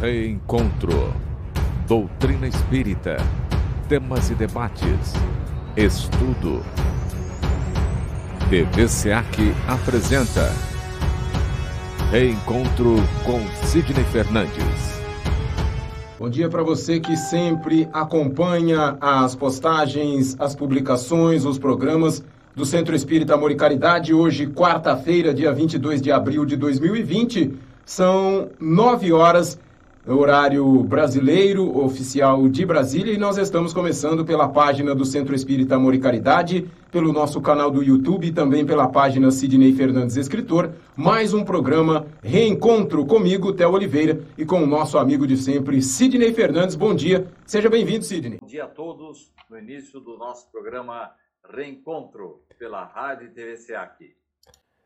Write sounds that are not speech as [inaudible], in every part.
Reencontro. Doutrina espírita. Temas e debates. Estudo. TV SEAC apresenta Reencontro com Sidney Fernandes. Bom dia para você que sempre acompanha as postagens, as publicações, os programas do Centro Espírita Amor e Caridade. Hoje, quarta-feira, dia 22 de abril de 2020, são nove horas horário brasileiro oficial de Brasília e nós estamos começando pela página do Centro Espírita Amor e Caridade, pelo nosso canal do YouTube e também pela página Sidney Fernandes Escritor, mais um programa Reencontro comigo, Theo Oliveira, e com o nosso amigo de sempre, Sidney Fernandes. Bom dia, seja bem-vindo, Sidney. Bom dia a todos, no início do nosso programa Reencontro pela Rádio e TV SEAC.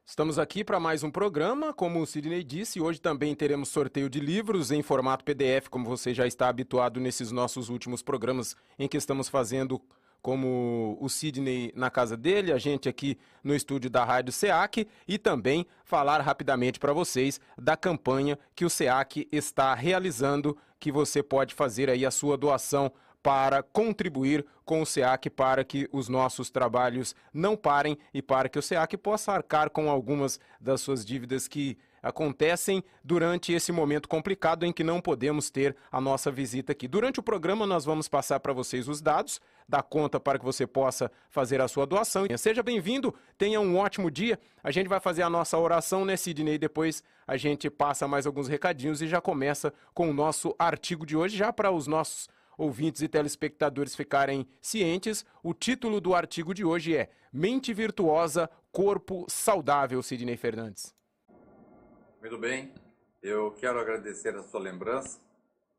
Estamos aqui para mais um programa, como o Sidney disse, hoje também teremos sorteio de livros em formato PDF, como você já está habituado nesses nossos últimos programas em que estamos fazendo como o Sidney na casa dele, a gente aqui no estúdio da Rádio SEAC e também falar rapidamente para vocês da campanha que o SEAC está realizando, que você pode fazer aí a sua doação para contribuir com o SEAC para que os nossos trabalhos não parem e para que o SEAC possa arcar com algumas das suas dívidas que acontecem durante esse momento complicado em que não podemos ter a nossa visita aqui. Durante o programa nós vamos passar para vocês os dados da conta para que você possa fazer a sua doação. Seja bem-vindo, tenha um ótimo dia. A gente vai fazer a nossa oração, né, Sidney? Depois a gente passa mais alguns recadinhos e já começa com o nosso artigo de hoje, já para os nossos ouvintes e telespectadores ficarem cientes, o título do artigo de hoje é Mente Virtuosa, Corpo Saudável, Sidney Fernandes. Muito bem, eu quero agradecer a sua lembrança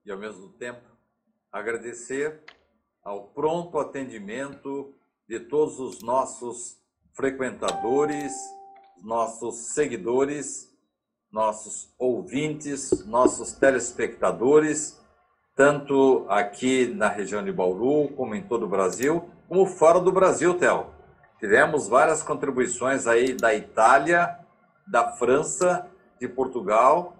e, ao mesmo tempo, agradecer ao pronto atendimento de todos os nossos frequentadores, nossos seguidores, nossos ouvintes, nossos telespectadores tanto aqui na região de Bauru, como em todo o Brasil, como fora do Brasil, Theo. Tivemos várias contribuições aí da Itália, da França, de Portugal,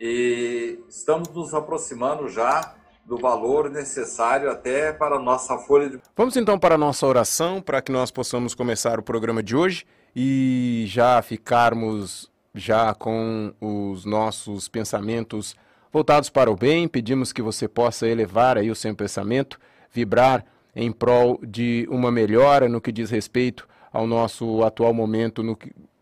e estamos nos aproximando já do valor necessário até para a nossa folha de... Vamos então para a nossa oração, para que nós possamos começar o programa de hoje e já ficarmos já com os nossos pensamentos voltados para o bem. Pedimos que você possa elevar aí o seu pensamento, vibrar em prol de uma melhora no que diz respeito ao nosso atual momento no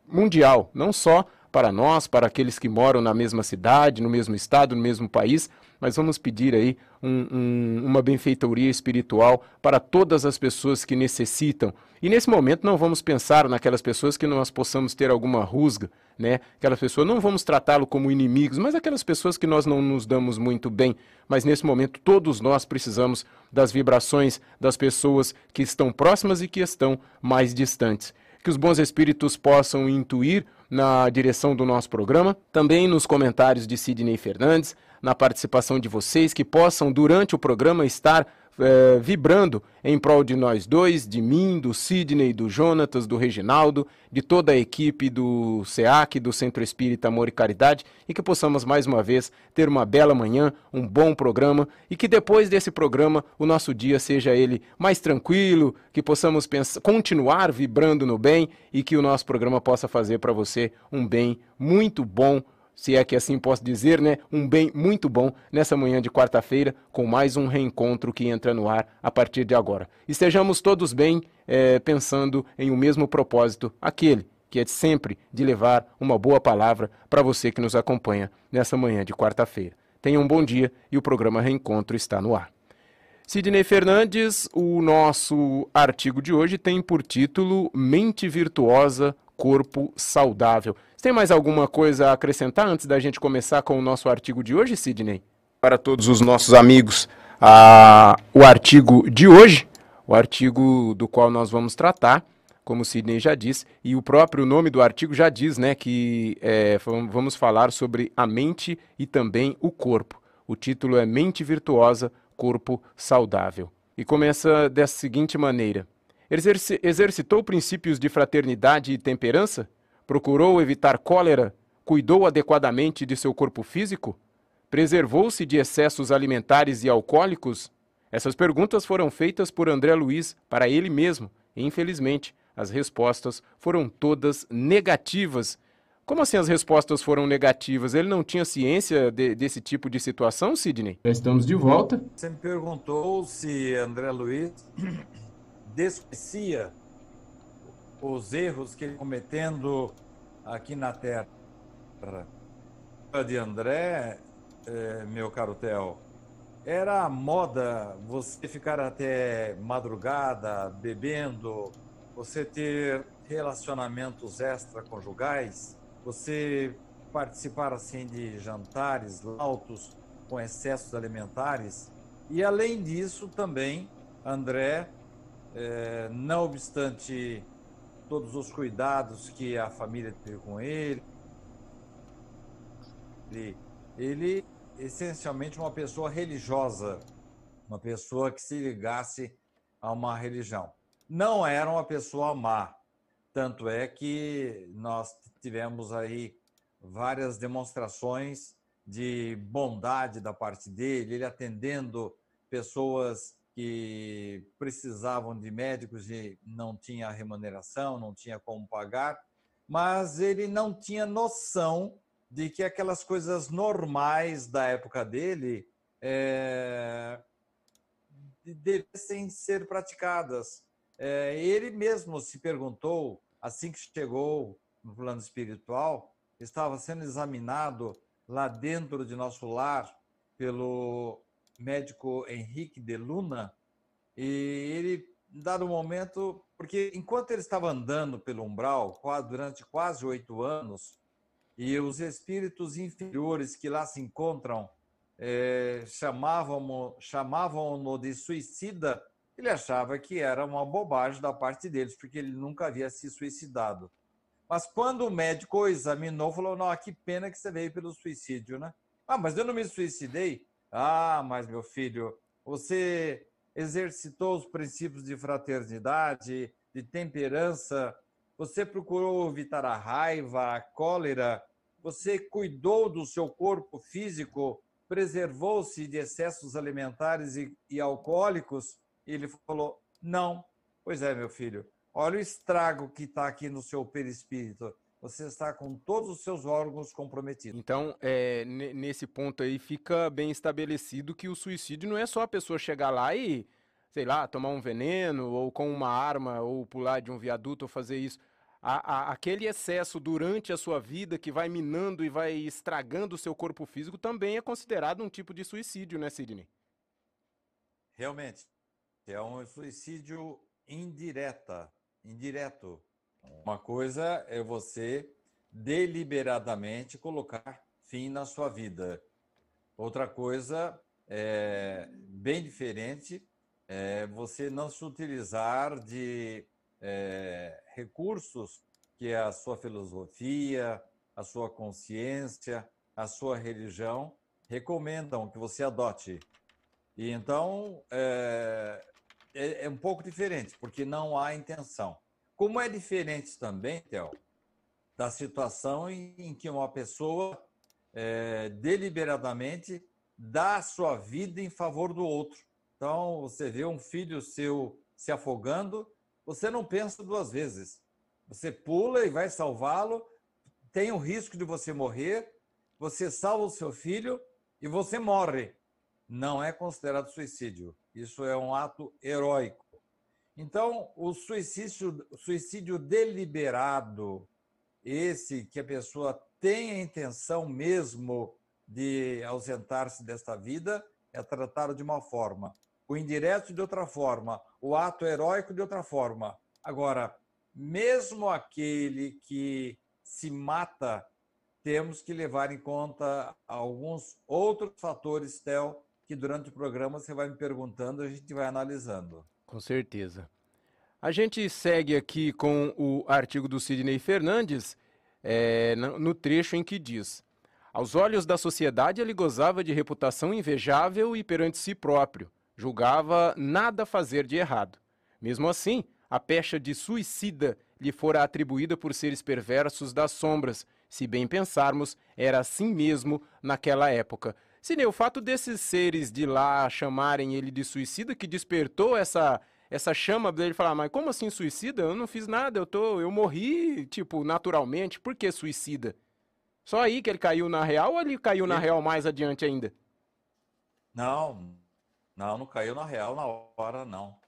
mundial, não só para nós, para aqueles que moram na mesma cidade, no mesmo estado, no mesmo país, mas vamos pedir aí um, um, uma benfeitoria espiritual para todas as pessoas que necessitam. E nesse momento não vamos pensar naquelas pessoas que nós possamos ter alguma rusga, né? Aquelas pessoas não vamos tratá-lo como inimigos, mas aquelas pessoas que nós não nos damos muito bem. Mas nesse momento todos nós precisamos das vibrações das pessoas que estão próximas e que estão mais distantes. Que os bons espíritos possam intuir na direção do nosso programa, também nos comentários de Sidney Fernandes, na participação de vocês, que possam, durante o programa, estar é, vibrando em prol de nós dois, de mim, do Sidney, do Jonatas, do Reginaldo, de toda a equipe do SEAC, do Centro Espírita Amor e Caridade, e que possamos mais uma vez ter uma bela manhã, um bom programa, e que depois desse programa o nosso dia seja ele mais tranquilo, que possamos pensar, continuar vibrando no bem e que o nosso programa possa fazer para você um bem muito bom se é que assim posso dizer, né? Um bem muito bom nessa manhã de quarta-feira, com mais um reencontro que entra no ar a partir de agora. Estejamos todos bem, é, pensando em o um mesmo propósito, aquele que é sempre de levar uma boa palavra para você que nos acompanha nessa manhã de quarta-feira. Tenha um bom dia e o programa Reencontro está no ar. Sidney Fernandes, o nosso artigo de hoje tem por título Mente Virtuosa, Corpo Saudável. Você tem mais alguma coisa a acrescentar antes da gente começar com o nosso artigo de hoje, Sidney? Para todos os nossos amigos, a, o artigo de hoje, o artigo do qual nós vamos tratar, como o Sidney já disse, e o próprio nome do artigo já diz, né, que é, vamos falar sobre a mente e também o corpo. O título é Mente Virtuosa, Corpo Saudável. E começa dessa seguinte maneira: Exercitou princípios de fraternidade e temperança? Procurou evitar cólera? Cuidou adequadamente de seu corpo físico? preservou-se de excessos alimentares e alcoólicos? Essas perguntas foram feitas por André Luiz para ele mesmo e, infelizmente, as respostas foram todas negativas. Como assim as respostas foram negativas? Ele não tinha ciência de, desse tipo de situação, Sidney? Já estamos de volta. Você me perguntou se André Luiz [coughs] desconhecia os erros que ele cometendo aqui na Terra. De André, é, meu caro Theo, era moda você ficar até madrugada bebendo, você ter relacionamentos extraconjugais, você participar assim de jantares altos com excessos alimentares e além disso também André, é, não obstante todos os cuidados que a família teve com ele, ele, ele essencialmente uma pessoa religiosa, uma pessoa que se ligasse a uma religião. Não era uma pessoa má, tanto é que nós tivemos aí várias demonstrações de bondade da parte dele, ele atendendo pessoas que precisavam de médicos e não tinha remuneração, não tinha como pagar, mas ele não tinha noção de que aquelas coisas normais da época dele é, devessem ser praticadas. É, ele mesmo se perguntou, assim que chegou no plano espiritual, estava sendo examinado lá dentro de nosso lar pelo médico Henrique de Luna, e ele, dado momento, porque enquanto ele estava andando pelo umbral, durante quase oito anos, e os espíritos inferiores que lá se encontram é, chamavam-no chamavam de suicida, ele achava que era uma bobagem da parte deles, porque ele nunca havia se suicidado. Mas quando o médico examinou, falou: Não, que pena que você veio pelo suicídio, né? Ah, mas eu não me suicidei. Ah, mas meu filho, você exercitou os princípios de fraternidade, de temperança, você procurou evitar a raiva, a cólera, você cuidou do seu corpo físico, preservou-se de excessos alimentares e, e alcoólicos? E ele falou: Não. Pois é, meu filho, olha o estrago que está aqui no seu perispírito você está com todos os seus órgãos comprometidos. Então, é, nesse ponto aí, fica bem estabelecido que o suicídio não é só a pessoa chegar lá e, sei lá, tomar um veneno, ou com uma arma, ou pular de um viaduto, ou fazer isso. A, a, aquele excesso durante a sua vida que vai minando e vai estragando o seu corpo físico também é considerado um tipo de suicídio, né, Sidney? Realmente. É um suicídio indireta, indireto uma coisa é você deliberadamente colocar fim na sua vida. Outra coisa é bem diferente é você não se utilizar de é, recursos que a sua filosofia, a sua consciência, a sua religião recomendam que você adote. E então é, é, é um pouco diferente, porque não há intenção. Como é diferente também, Theo, da situação em, que uma pessoa é, deliberadamente dá a sua vida em favor do outro. Então, você vê um filho seu se afogando, você não pensa duas vezes. Você pula e vai salvá-lo, tem o risco de você morrer, você salva o seu filho e você morre. Não é considerado suicídio. Isso é um ato heróico. Então, o suicídio, suicídio deliberado, esse que a pessoa tem a intenção mesmo de ausentar-se desta vida, é tratado de uma forma, o indireto de outra forma, o ato heróico de outra forma. Agora, mesmo aquele que se mata, temos que levar em conta alguns outros fatores, Tel, que durante o programa você vai me perguntando, a gente vai analisando. Com certeza. A gente segue aqui com o artigo do Sidney Fernandes, é, no trecho em que diz: Aos olhos da sociedade, ele gozava de reputação invejável e perante si próprio, julgava nada fazer de errado. Mesmo assim, a pecha de suicida lhe fora atribuída por seres perversos das sombras. Se bem pensarmos, era assim mesmo naquela época. Cine, o fato desses seres de lá chamarem ele de suicida que despertou essa essa chama dele falar, mas como assim suicida? Eu não fiz nada, eu tô, eu morri, tipo, naturalmente. Por que suicida? Só aí que ele caiu na real ou ele caiu na real mais adiante ainda? Não, não, não caiu na real na hora, não.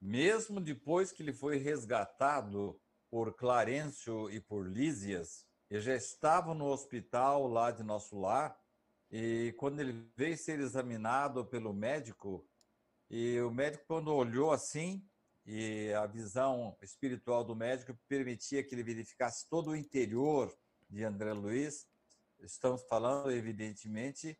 Mesmo depois que ele foi resgatado por Clarencio e por Lísias, ele já estava no hospital lá de nosso lar, e quando ele veio ser examinado pelo médico, e o médico, quando olhou assim, e a visão espiritual do médico permitia que ele verificasse todo o interior de André Luiz, estamos falando, evidentemente,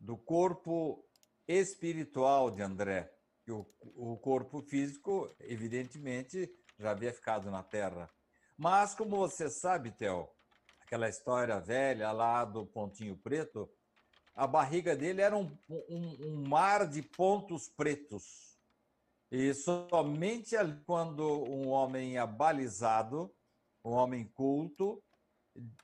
do corpo espiritual de André. E o, o corpo físico, evidentemente, já havia ficado na terra. Mas, como você sabe, Theo, aquela história velha lá do Pontinho Preto, a barriga dele era um, um, um mar de pontos pretos. E somente quando um homem abalizado, um homem culto,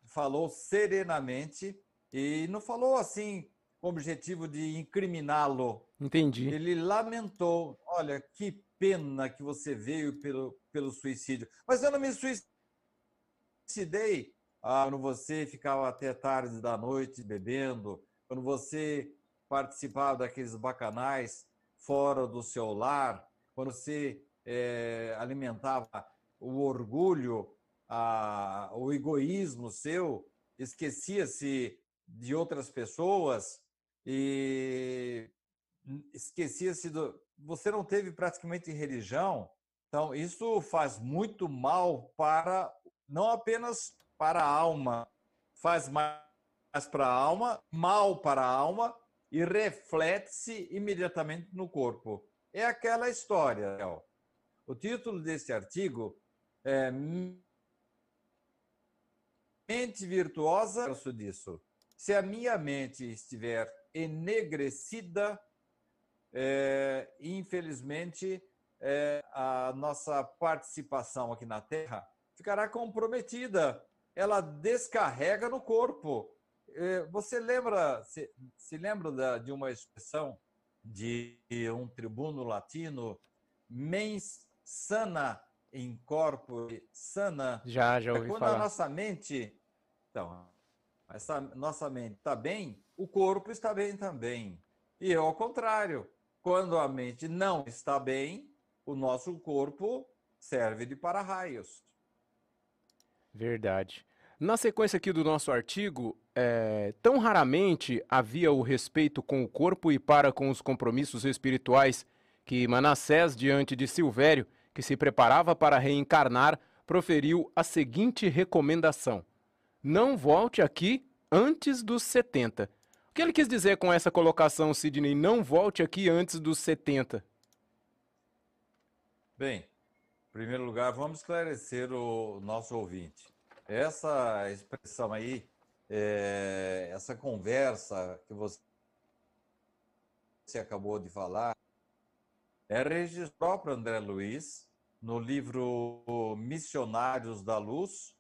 falou serenamente e não falou assim com o objetivo de incriminá-lo. Entendi. Ele lamentou: olha, que pena que você veio pelo, pelo suicídio. Mas eu não me suicidei ah, quando você ficava até tarde da noite bebendo, quando você participava daqueles bacanais fora do seu lar, quando você é, alimentava o orgulho, a, o egoísmo seu, esquecia-se de outras pessoas e esquecia-se do. Você não teve praticamente religião, então isso faz muito mal para, não apenas para a alma, faz mais para a alma, mal para a alma e reflete-se imediatamente no corpo. É aquela história. O título desse artigo é Mente virtuosa, verso disso. Se a minha mente estiver enegrecida, é, infelizmente, é, a nossa participação aqui na Terra ficará comprometida. Ela descarrega no corpo. É, você lembra, se, se lembra da, de uma expressão de um tribuno latino, mens sana in corpore sana? Já, já ouvi é quando falar. a nossa mente, então, essa nossa mente está bem, o corpo está bem também. E é ao contrário, quando a mente não está bem, o nosso corpo serve de para-raios. Verdade. Na sequência aqui do nosso artigo, é, tão raramente havia o respeito com o corpo e para com os compromissos espirituais que Manassés, diante de Silvério, que se preparava para reencarnar, proferiu a seguinte recomendação: Não volte aqui antes dos 70. O que ele quis dizer com essa colocação, Sidney? Não volte aqui antes dos 70. Bem, em primeiro lugar, vamos esclarecer o nosso ouvinte. Essa expressão aí é, essa conversa que você, acabou de falar é registro próprio André Luiz no livro Missionários da Luz.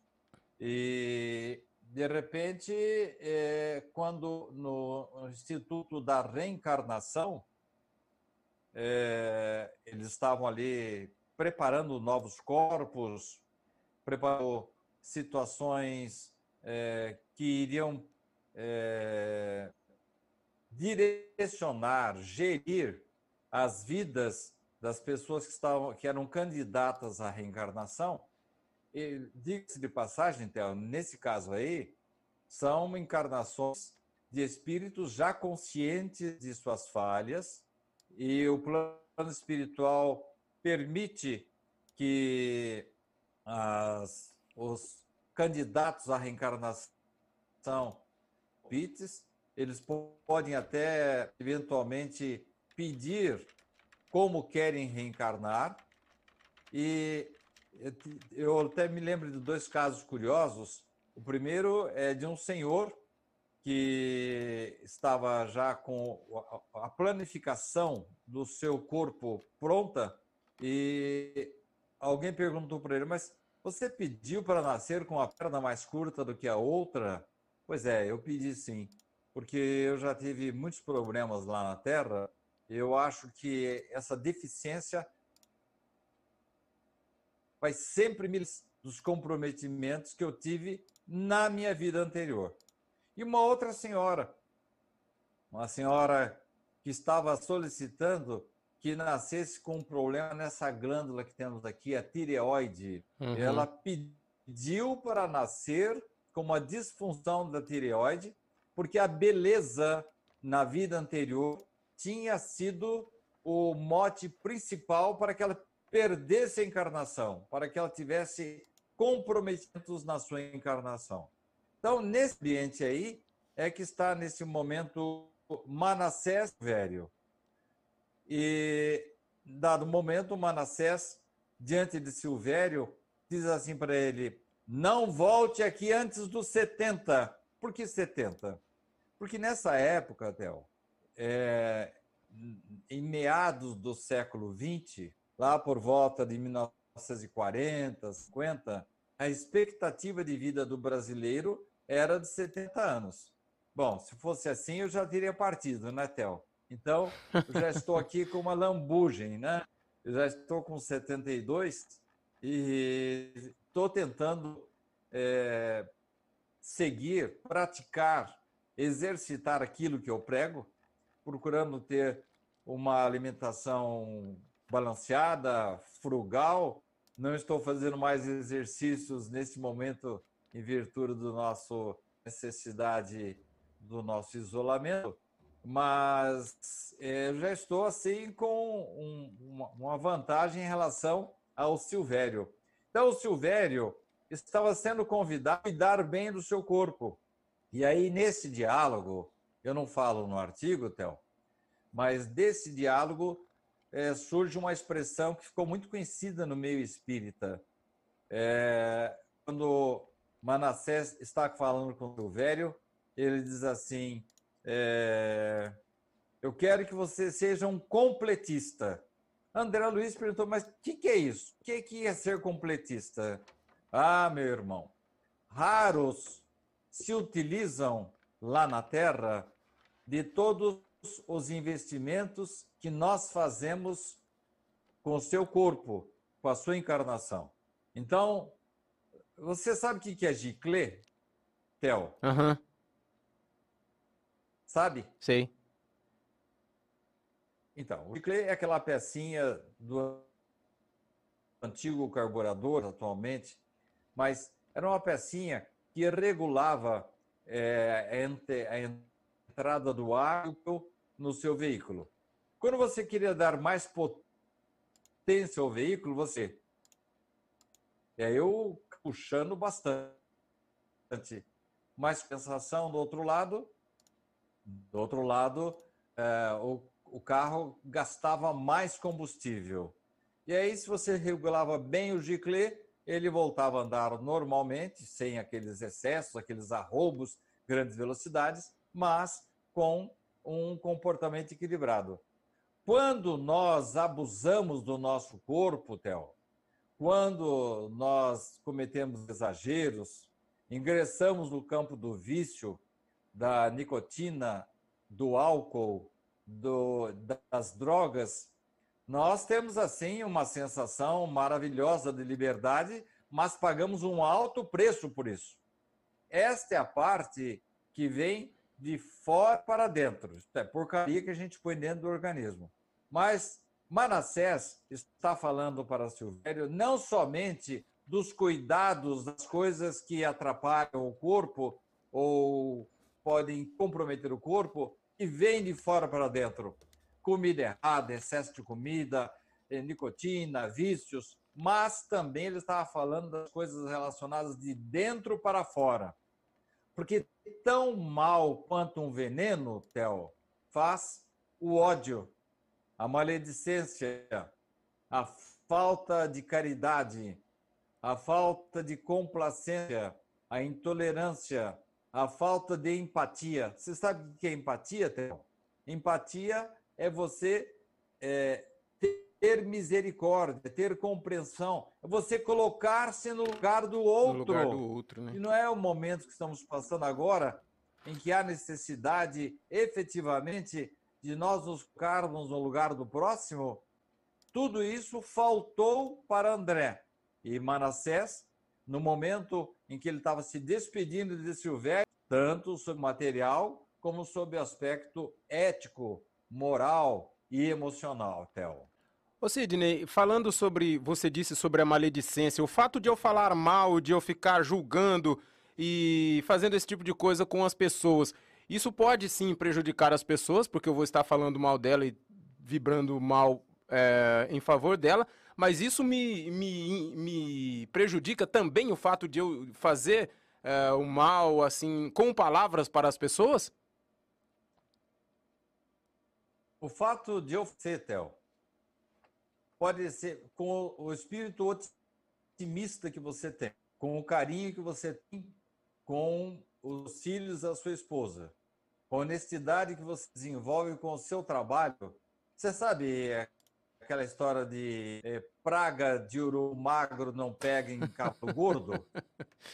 E de repente é, quando no Instituto da Reencarnação é, eles estavam ali preparando novos corpos, preparou situações é, que iriam é, direcionar, gerir as vidas das pessoas que, estavam, que eram candidatas à reencarnação. Diga-se de passagem, Theo, nesse caso aí, são encarnações de espíritos já conscientes de suas falhas, e o plano espiritual permite que as, os candidatos à reencarnação PITs, eles podem até eventualmente pedir como querem reencarnar. E eu até me lembro de dois casos curiosos. O primeiro é de um senhor que estava já com a planificação do seu corpo pronta e alguém perguntou para ele, mas você pediu para nascer com a perna mais curta do que a outra? Pois é, eu pedi sim. porque eu já tive muitos problemas lá na Terra. Eu acho que essa deficiência vai sempre me dos comprometimentos que eu tive na minha vida anterior. E uma outra senhora, uma senhora que estava solicitando que nascesse com um problema nessa glândula que temos aqui, a tireoide. Uhum. Ela pediu para nascer com uma disfunção da tireoide, porque a beleza na vida anterior tinha sido o mote principal para que ela perdesse a encarnação, para que ela tivesse comprometimentos na sua encarnação. Então, nesse ambiente aí, é que está nesse momento Manassés velho. E, dado momento, Manassés, diante de Silvério, diz assim para ele: Não volte aqui antes dos 70. Por que 70? Porque nessa época, Theo, é, em meados do século XX, lá por volta de 1940, 50, a expectativa de vida do brasileiro era de 70 anos. Bom, se fosse assim, eu já teria partido, né, Theo? Então, eu já estou aqui com uma lambugem, né? Eu já estou com 72 e estou tentando é, seguir, praticar, exercitar aquilo que eu prego, procurando ter uma alimentação balanceada, frugal. Não estou fazendo mais exercícios nesse momento em virtude do nosso necessidade do nosso isolamento, mas é, eu já estou assim com um, uma, vantagem em relação ao Silvério. Então, o Silvério estava sendo convidado a cuidar bem do seu corpo. E aí, nesse diálogo, eu não falo no artigo, Théo, mas desse diálogo é, surge uma expressão que ficou muito conhecida no meio espírita. É, quando Manassés está falando com o velho, ele diz assim: é, Eu quero que você seja um completista. André Luiz perguntou: Mas o que, que, é isso? O que, que é ser completista? Ah, meu irmão, raros se utilizam lá na Terra de todos os investimentos que nós fazemos com o seu corpo, com a sua encarnação. Então, você sabe o que é giclê, Theo? Uhum. Sabe? Sei. Então, o giclê é aquela pecinha do antigo carburador atualmente, mas era uma pecinha que regulava é, a entrada do ar no seu veículo. Quando você queria dar mais potência ao veículo, você. É eu puxando bastante. Mais sensação do outro lado. Do outro lado, é, o, o carro gastava mais combustível. E aí, se você regulava bem o giclê, ele voltava a andar normalmente, sem aqueles excessos, aqueles arrobos, grandes velocidades, mas com um comportamento equilibrado. Quando nós abusamos do nosso corpo, Theo, quando nós cometemos exageros, ingressamos no campo do vício, da nicotina, do álcool, do, das drogas, nós temos assim uma sensação maravilhosa de liberdade, mas pagamos um alto preço por isso. Esta é a parte que vem de fora para dentro. É porcaria que a gente põe dentro do organismo. Mas Manassés está falando para Silvério não somente dos cuidados das coisas que atrapalham o corpo ou podem comprometer o corpo e vêm de fora para dentro. Comida errada, excesso de comida, eh, nicotina, vícios, mas também ele estava falando das coisas relacionadas de dentro para fora. Porque tão mal quanto um veneno, Theo, faz o ódio, a maledicência, a falta de caridade, a falta de complacência, a intolerância, a falta de empatia. Você sabe o que é empatia, Theo? Empatia é você é, ter misericórdia, ter compreensão, é você colocar-se no lugar do outro. No lugar do outro, né? E não é o momento que estamos passando agora em que há necessidade efetivamente de nós nos colocarmos no lugar do próximo, tudo isso faltou para André. E Manassés, no momento em que ele estava se despedindo de Silvério, tanto sobre material como sobre aspecto ético, moral e emocional, Theo. Ô Sidney, falando sobre, você disse sobre a maledicência, o fato de eu falar mal, de eu ficar julgando e fazendo esse tipo de coisa com as pessoas, isso pode sim prejudicar as pessoas, porque eu vou estar falando mal dela e vibrando mal é, em favor dela, mas isso me, me, me prejudica também o fato de eu fazer é, o mal assim com palavras para as pessoas? O fato de eu ser, Theo, pode ser com o espírito otimista que você tem, com o carinho que você tem com os filhos da sua esposa, com a honestidade que você desenvolve com o seu trabalho. Você sabe é, aquela história de é, praga de ouro magro não pega em capo gordo? [laughs]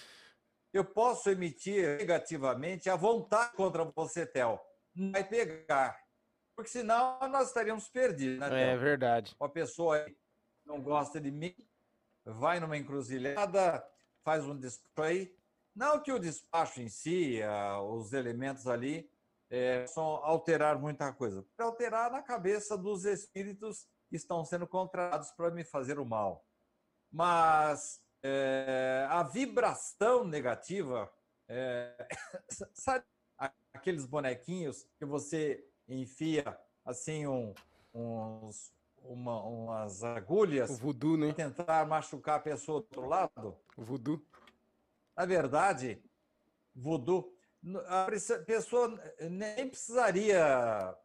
Eu posso emitir negativamente a vontade contra você, Theo. Não vai pegar. Porque senão nós estaríamos perdidos. Né, é verdade. Uma pessoa não gosta de mim, vai numa encruzilhada, faz um despacho aí. Não que o despacho em si, os elementos ali, é, são alterar muita coisa. Para alterar na cabeça dos espíritos estão sendo contratados para me fazer o mal. Mas é, a vibração negativa, é, [laughs] sabe aqueles bonequinhos que você enfia assim um, uns, uma, umas agulhas voodoo, né? tentar machucar a pessoa do outro lado? O voodoo. Na verdade, voodoo, a pessoa nem precisaria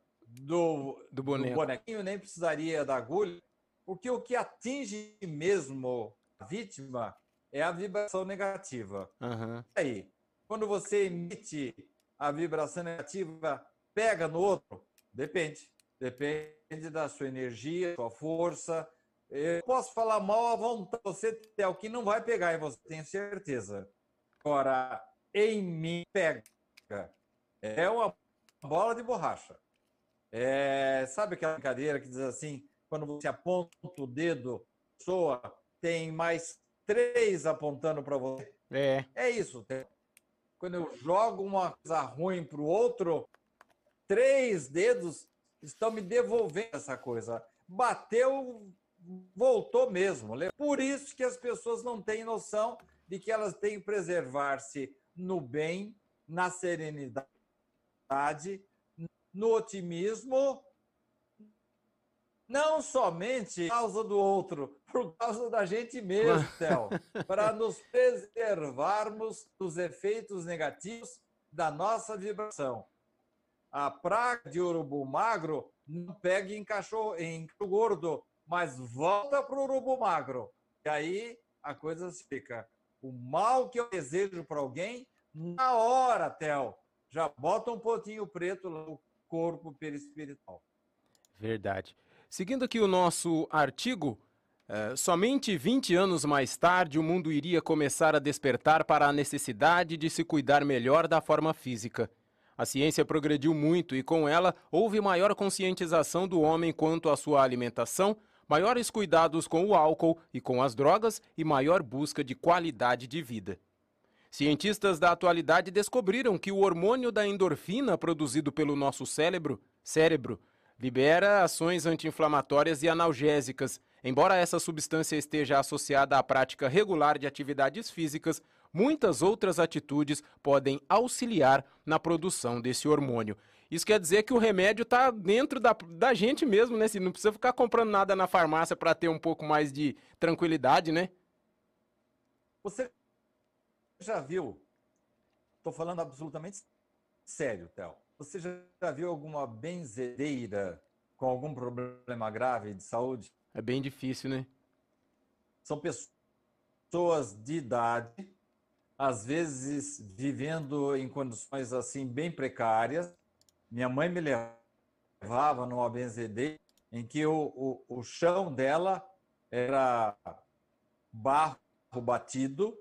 do, do, do bonequinho, nem precisaria da agulha, porque o que atinge mesmo a vítima é a vibração negativa. Uhum. Aí, quando você emite a vibração negativa, pega no outro? Depende. Depende da sua energia, sua força. Eu posso falar mal à vontade, você tem o que não vai pegar em você, tenho certeza. Agora, em mim pega. É uma bola de borracha. É, sabe aquela brincadeira que diz assim, quando você aponta o dedo, soa, tem mais três apontando para você? É. É isso. Quando eu jogo uma coisa ruim para o outro, três dedos estão me devolvendo essa coisa. Bateu, voltou mesmo. Por isso que as pessoas não têm noção de que elas têm que preservar-se no bem, na serenidade, no otimismo, não somente por causa do outro, por causa da gente mesmo, [laughs] Théo, para nos preservarmos dos efeitos negativos da nossa vibração a praga de urubu magro não pega em cachorro, em gordo, mas volta para o urubu magro. E aí a coisa fica. O mal que eu desejo para alguém, na hora, Theo, já bota um pontinho preto no corpo perispiritual. Verdade. Seguindo aqui o nosso artigo, é, somente 20 anos mais tarde o mundo iria começar a despertar para a necessidade de se cuidar melhor da forma física. A ciência progrediu muito e, com ela, houve maior conscientização do homem quanto à sua alimentação, maiores cuidados com o álcool e com as drogas e maior busca de qualidade de vida. Cientistas da atualidade descobriram que o hormônio da endorfina produzido pelo nosso cérebro, cérebro libera ações anti-inflamatórias e analgésicas. Embora essa substância esteja associada à prática regular de atividades físicas, muitas outras atitudes podem auxiliar na produção desse hormônio. Isso quer dizer que o remédio está dentro da, da gente mesmo, né? Se não precisa ficar comprando nada na farmácia para ter um pouco mais de tranquilidade, né? Você já viu? Estou falando absolutamente sério, Théo. Você já viu alguma benzedeira com algum problema grave de saúde? É bem difícil, né? São pessoas de idade, às vezes vivendo em condições assim bem precárias. Minha mãe me levava numa benzedeira em que o, o, o chão dela era barro batido.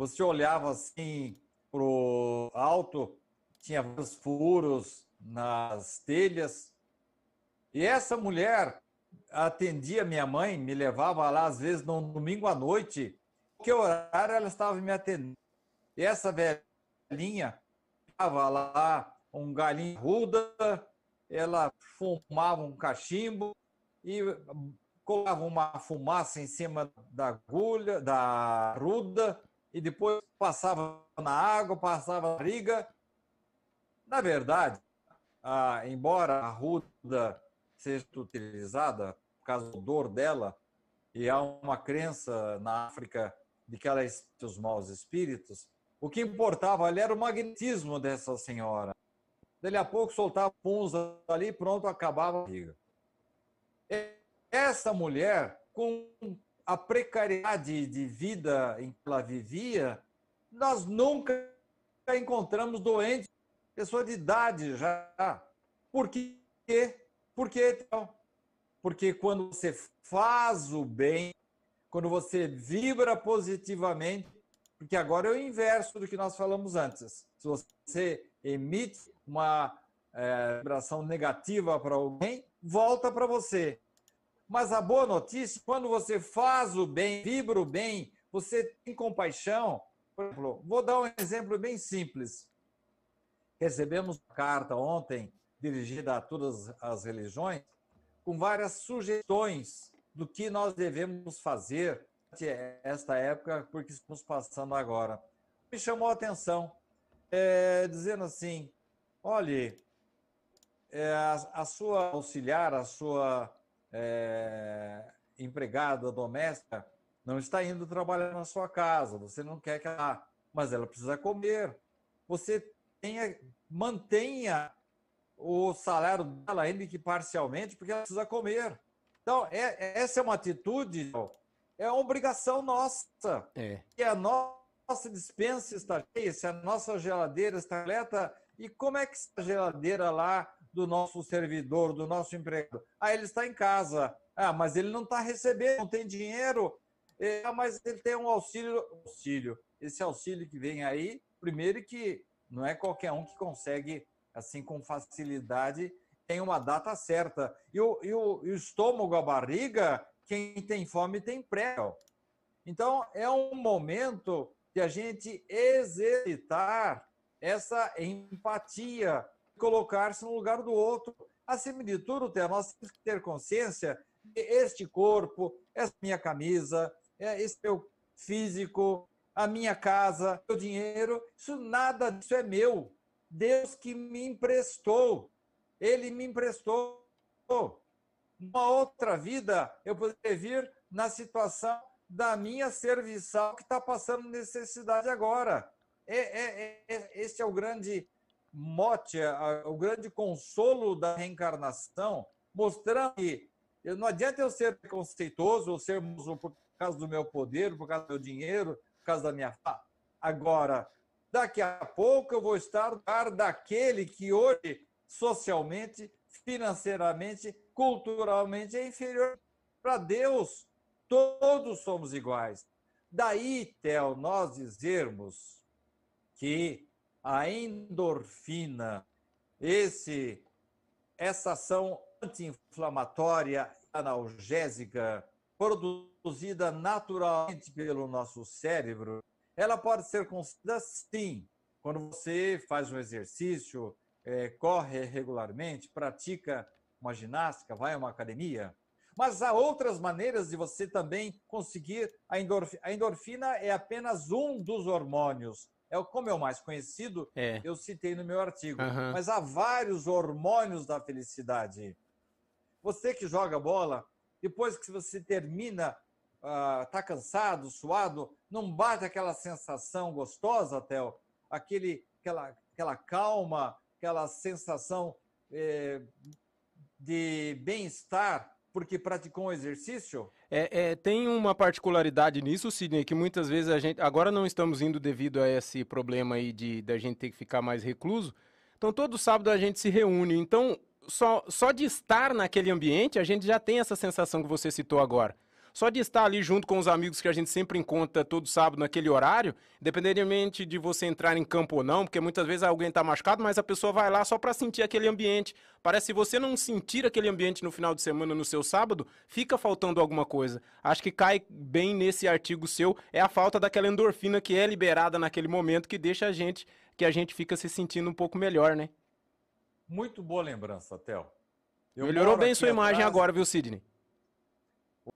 Você olhava assim para o alto tinha vários furos nas telhas. E essa mulher atendia minha mãe, me levava lá às vezes no domingo à noite, que horário ela estava me atendendo. E essa velhinha estava lá um galinho ruda, ela fumava um cachimbo e colocava uma fumaça em cima da agulha, da ruda, e depois passava na água, passava na riga. Na verdade, ah, embora a ruda seja utilizada por causa do dor dela, e há uma crença na África de que ela espírita os maus espíritos, o que importava ali era o magnetismo dessa senhora. Dali a pouco soltava puns ali e pronto, acabava a briga. Essa mulher, com a precariedade de vida em que ela vivia, nós nunca encontramos doente, pessoa de idade já. Por quê? Por quê? Então? Porque quando você faz o bem, quando você vibra positivamente, porque agora é o inverso do que nós falamos antes. Se você emite uma é, vibração negativa para alguém, volta para você. Mas a boa notícia, quando você faz o bem, vibra o bem, você tem compaixão. Por exemplo, vou dar um exemplo bem simples. Recebemos uma carta ontem, dirigida a todas as religiões, com várias sugestões do que nós devemos fazer esta época, porque estamos passando agora. Me chamou a atenção, é, dizendo assim: olhe, é, a, a, sua auxiliar, a sua é, empregada doméstica, não está indo trabalhar na sua casa, você não quer que ela, mas ela precisa comer. Você tenha, mantenha o salário dela, ainda que parcialmente, porque ela precisa comer. Então, é, essa é uma atitude é obrigação nossa. É. E a nossa dispensa está cheia, se a nossa geladeira está completa, e como é que está a geladeira lá do nosso servidor, do nosso empregado? Ah, ele está em casa. Ah, mas ele não está recebendo, não tem dinheiro. Ah, mas ele tem um auxílio. Auxílio. Esse auxílio que vem aí, primeiro que não é qualquer um que consegue, assim, com facilidade, tem uma data certa. E o, e o, e o estômago, a barriga, quem tem fome tem prego. Então, é um momento de a gente exercitar essa empatia, colocar-se no lugar do outro. Acima de tudo, nós temos que ter consciência que este corpo, essa minha camisa, é, esse meu físico, a minha casa, meu dinheiro, isso nada disso é meu. Deus que me emprestou. Ele me emprestou numa outra vida, eu poderia vir na situação da minha serviçal que está passando necessidade agora. É, é, é, esse é o grande mote, o grande consolo da reencarnação, mostrando que não adianta eu ser preconceituoso ou ser por causa do meu poder, por causa do meu dinheiro, por causa da minha. Agora, daqui a pouco eu vou estar no lugar daquele que hoje, socialmente, financeiramente, culturalmente é inferior para Deus. Todos somos iguais. Daí, Theo, nós dizermos que a endorfina, esse, essa ação anti-inflamatória, analgésica, produzida naturalmente pelo nosso cérebro, ela pode ser considerada sim quando você faz um exercício, é, corre regularmente, pratica uma ginástica, vai a uma academia. Mas há outras maneiras de você também conseguir a endorfina. A endorfina é apenas um dos hormônios. É como é o mais conhecido, é. eu citei no meu artigo. Uhum. Mas há vários hormônios da felicidade. Você que joga bola, depois que você termina, está uh, cansado, suado, não bate aquela sensação gostosa, Theo? Aquele, aquela, aquela calma, aquela sensação é, de bem-estar porque praticou um exercício? É, é, tem uma particularidade nisso, Sidney, que muitas vezes a gente. Agora não estamos indo devido a esse problema aí de da gente ter que ficar mais recluso. Então todo sábado a gente se reúne. Então, só, só de estar naquele ambiente, a gente já tem essa sensação que você citou agora. Só de estar ali junto com os amigos que a gente sempre encontra todo sábado naquele horário, independentemente de você entrar em campo ou não, porque muitas vezes alguém está machucado, mas a pessoa vai lá só para sentir aquele ambiente. Parece que se você não sentir aquele ambiente no final de semana, no seu sábado, fica faltando alguma coisa. Acho que cai bem nesse artigo seu, é a falta daquela endorfina que é liberada naquele momento que deixa a gente, que a gente fica se sentindo um pouco melhor, né? Muito boa lembrança, Theo. Melhorou bem sua imagem atrás... agora, viu, Sidney?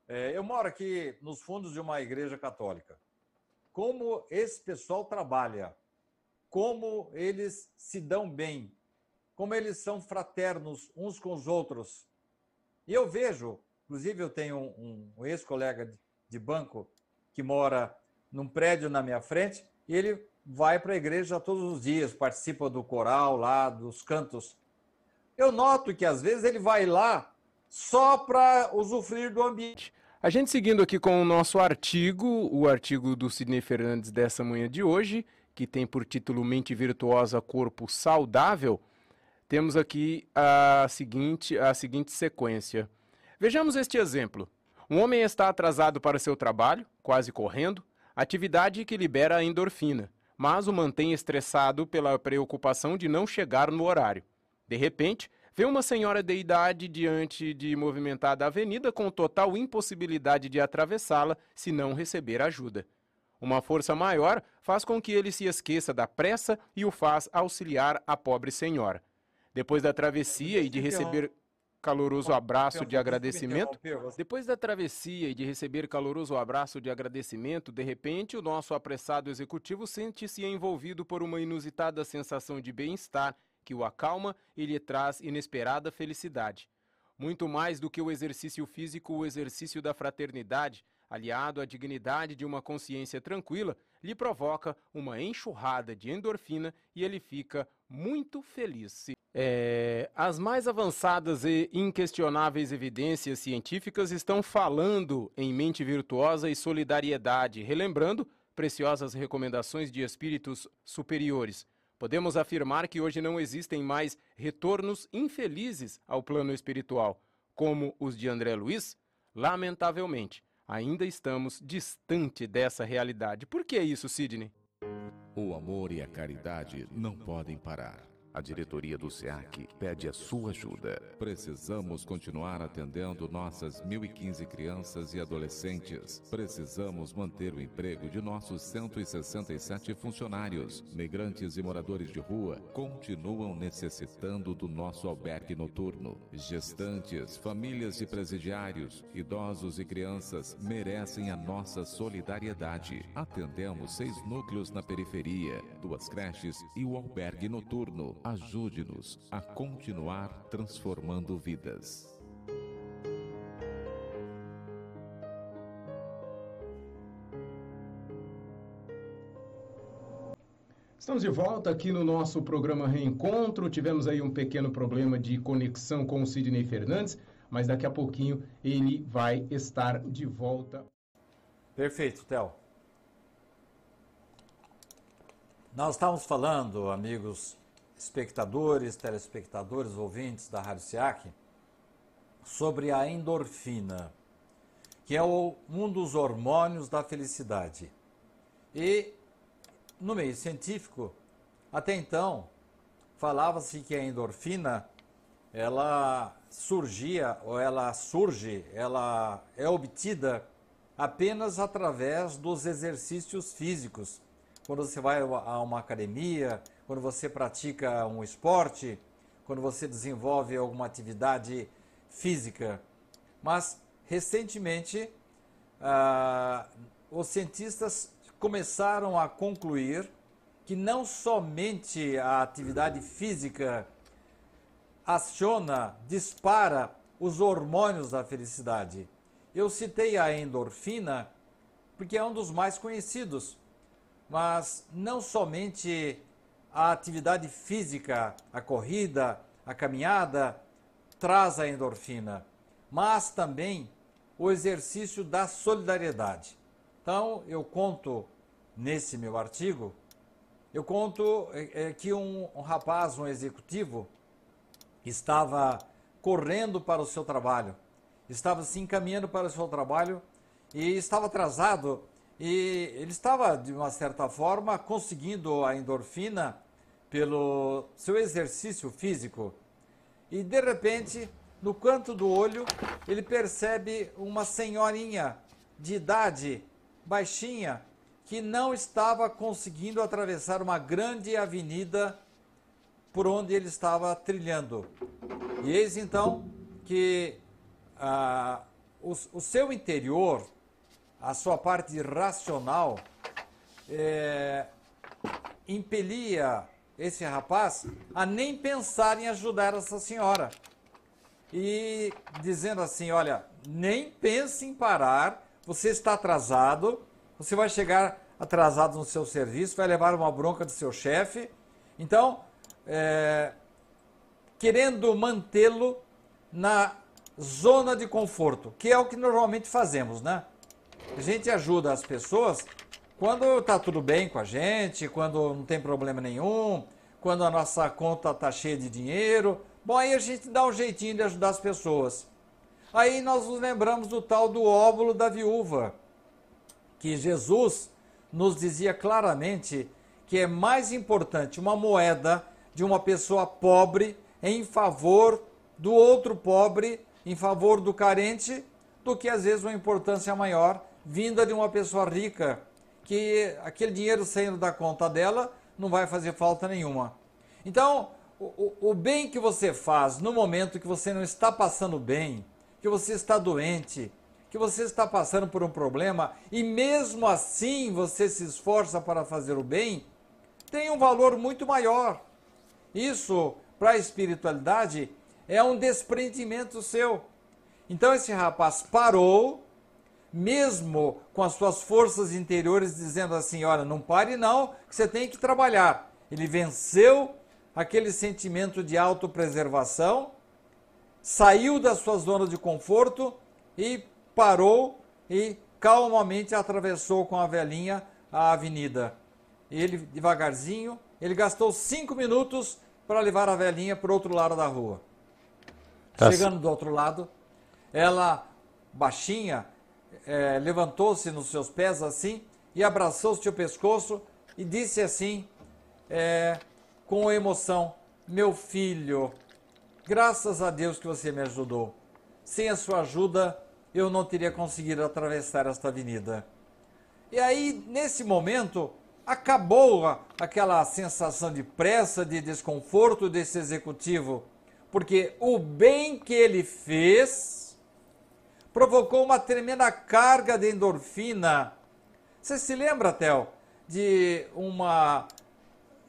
É, eu moro aqui nos fundos de uma igreja católica. Como esse pessoal trabalha, como eles se dão bem, como eles são fraternos uns com os outros. E eu vejo, inclusive eu tenho um, um ex-colega de banco que mora num prédio na minha frente, e ele vai para a igreja todos os dias, participa do coral lá, dos cantos. Eu noto que às vezes ele vai lá só para usufruir do ambiente. A gente seguindo aqui com o nosso artigo, o artigo do Sidney Fernandes dessa manhã de hoje, que tem por título Mente Virtuosa, Corpo Saudável, temos aqui a seguinte, a seguinte sequência. Vejamos este exemplo. Um homem está atrasado para seu trabalho, quase correndo, atividade que libera a endorfina, mas o mantém estressado pela preocupação de não chegar no horário. De repente, Vê uma senhora de idade diante de movimentada avenida com total impossibilidade de atravessá-la se não receber ajuda. Uma força maior faz com que ele se esqueça da pressa e o faz auxiliar a pobre senhora. Depois da travessia e de receber caloroso abraço de agradecimento. Depois da travessia e de receber caloroso abraço de agradecimento, de repente o nosso apressado executivo sente-se envolvido por uma inusitada sensação de bem-estar que o acalma e lhe traz inesperada felicidade. Muito mais do que o exercício físico, o exercício da fraternidade, aliado à dignidade de uma consciência tranquila, lhe provoca uma enxurrada de endorfina e ele fica muito feliz. É, as mais avançadas e inquestionáveis evidências científicas estão falando em mente virtuosa e solidariedade, relembrando preciosas recomendações de espíritos superiores. Podemos afirmar que hoje não existem mais retornos infelizes ao plano espiritual, como os de André Luiz? Lamentavelmente, ainda estamos distante dessa realidade. Por que isso, Sidney? O amor e a caridade não podem parar. A diretoria do SEAC pede a sua ajuda. Precisamos continuar atendendo nossas 1.015 crianças e adolescentes. Precisamos manter o emprego de nossos 167 funcionários. Migrantes e moradores de rua continuam necessitando do nosso albergue noturno. Gestantes, famílias de presidiários, idosos e crianças merecem a nossa solidariedade. Atendemos seis núcleos na periferia, duas creches e o albergue noturno ajude-nos a continuar transformando vidas. Estamos de volta aqui no nosso programa Reencontro. Tivemos aí um pequeno problema de conexão com o Sidney Fernandes, mas daqui a pouquinho ele vai estar de volta. Perfeito, Theo. Nós estávamos falando, amigos espectadores, telespectadores, ouvintes da Rádio SEAC, sobre a endorfina, que é o, um dos hormônios da felicidade. E no meio científico, até então, falava-se que a endorfina ela surgia ou ela surge, ela é obtida apenas através dos exercícios físicos. Quando você vai a uma academia, quando você pratica um esporte, quando você desenvolve alguma atividade física. Mas, recentemente, ah, os cientistas começaram a concluir que não somente a atividade física aciona, dispara os hormônios da felicidade. Eu citei a endorfina porque é um dos mais conhecidos, mas não somente a atividade física, a corrida, a caminhada, traz a endorfina, mas também o exercício da solidariedade. Então, eu conto nesse meu artigo, eu conto é, é, que um, um rapaz, um executivo, estava correndo para o seu trabalho, estava se encaminhando para o seu trabalho e estava atrasado e ele estava, de uma certa forma, conseguindo a endorfina pelo seu exercício físico. E de repente, no canto do olho, ele percebe uma senhorinha de idade baixinha que não estava conseguindo atravessar uma grande avenida por onde ele estava trilhando. E eis então que ah, o, o seu interior a sua parte racional é, impelia esse rapaz a nem pensar em ajudar essa senhora. E dizendo assim: olha, nem pense em parar, você está atrasado, você vai chegar atrasado no seu serviço, vai levar uma bronca do seu chefe. Então, é, querendo mantê-lo na zona de conforto, que é o que normalmente fazemos, né? A gente ajuda as pessoas quando está tudo bem com a gente, quando não tem problema nenhum, quando a nossa conta está cheia de dinheiro. Bom, aí a gente dá um jeitinho de ajudar as pessoas. Aí nós nos lembramos do tal do óvulo da viúva, que Jesus nos dizia claramente que é mais importante uma moeda de uma pessoa pobre em favor do outro pobre, em favor do carente, do que às vezes uma importância maior vinda de uma pessoa rica, que aquele dinheiro saindo da conta dela não vai fazer falta nenhuma. Então, o, o bem que você faz no momento que você não está passando bem, que você está doente, que você está passando por um problema e mesmo assim você se esforça para fazer o bem, tem um valor muito maior. Isso, para a espiritualidade, é um desprendimento seu. Então esse rapaz parou, mesmo com as suas forças interiores dizendo assim: olha, não pare não, que você tem que trabalhar. Ele venceu aquele sentimento de autopreservação, saiu da sua zona de conforto e parou e calmamente atravessou com a velhinha a avenida. Ele, devagarzinho, ele gastou cinco minutos para levar a velhinha para o outro lado da rua. Tá Chegando do outro lado, ela, baixinha, é, levantou-se nos seus pés assim e abraçou o pescoço e disse assim, é, com emoção: Meu filho, graças a Deus que você me ajudou. Sem a sua ajuda, eu não teria conseguido atravessar esta avenida. E aí, nesse momento, acabou aquela sensação de pressa, de desconforto desse executivo, porque o bem que ele fez provocou uma tremenda carga de endorfina. Você se lembra, Tel, de uma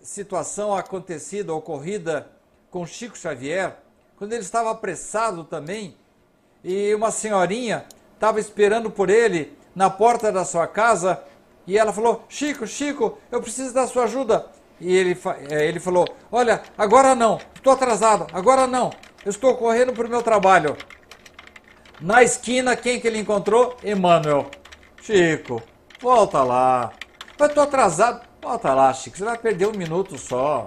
situação acontecida, ocorrida com Chico Xavier, quando ele estava apressado também, e uma senhorinha estava esperando por ele na porta da sua casa, e ela falou: Chico, Chico, eu preciso da sua ajuda. E ele, eh, ele falou: Olha, agora não, estou atrasado, agora não, eu estou correndo para o meu trabalho. Na esquina, quem que ele encontrou? Emmanuel. Chico, volta lá. Mas tô atrasado. Volta lá, Chico, você vai perder um minuto só.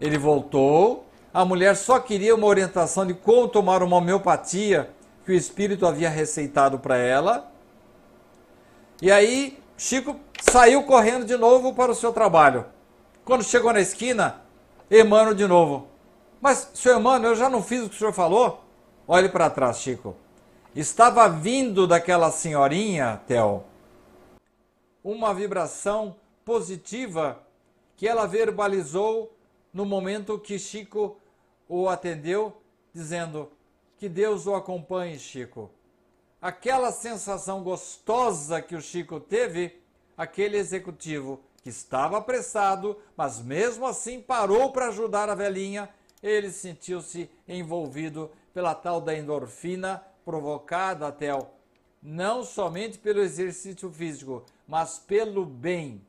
Ele voltou. A mulher só queria uma orientação de como tomar uma homeopatia que o espírito havia receitado para ela. E aí, Chico saiu correndo de novo para o seu trabalho. Quando chegou na esquina, Emmanuel de novo. Mas, senhor Emmanuel, eu já não fiz o que o senhor falou? Olhe para trás, Chico. Estava vindo daquela senhorinha, Theo, uma vibração positiva que ela verbalizou no momento que Chico o atendeu, dizendo: Que Deus o acompanhe, Chico. Aquela sensação gostosa que o Chico teve, aquele executivo que estava apressado, mas mesmo assim parou para ajudar a velhinha, ele sentiu-se envolvido pela tal da endorfina provocada, Tel, não somente pelo exercício físico, mas pelo bem,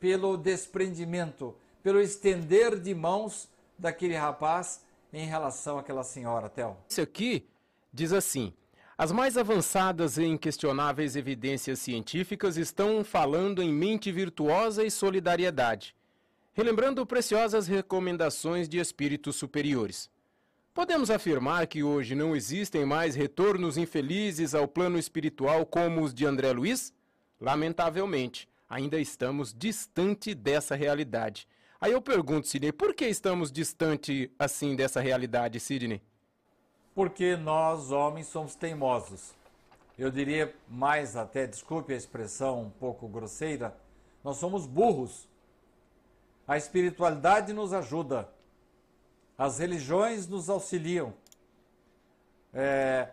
pelo desprendimento, pelo estender de mãos daquele rapaz em relação àquela senhora, Tel. Isso aqui diz assim: as mais avançadas e inquestionáveis evidências científicas estão falando em mente virtuosa e solidariedade, relembrando preciosas recomendações de espíritos superiores. Podemos afirmar que hoje não existem mais retornos infelizes ao plano espiritual como os de André Luiz? Lamentavelmente, ainda estamos distante dessa realidade. Aí eu pergunto, Sidney, por que estamos distante assim dessa realidade, Sidney? Porque nós, homens, somos teimosos. Eu diria mais até, desculpe a expressão um pouco grosseira, nós somos burros. A espiritualidade nos ajuda, as religiões nos auxiliam. É,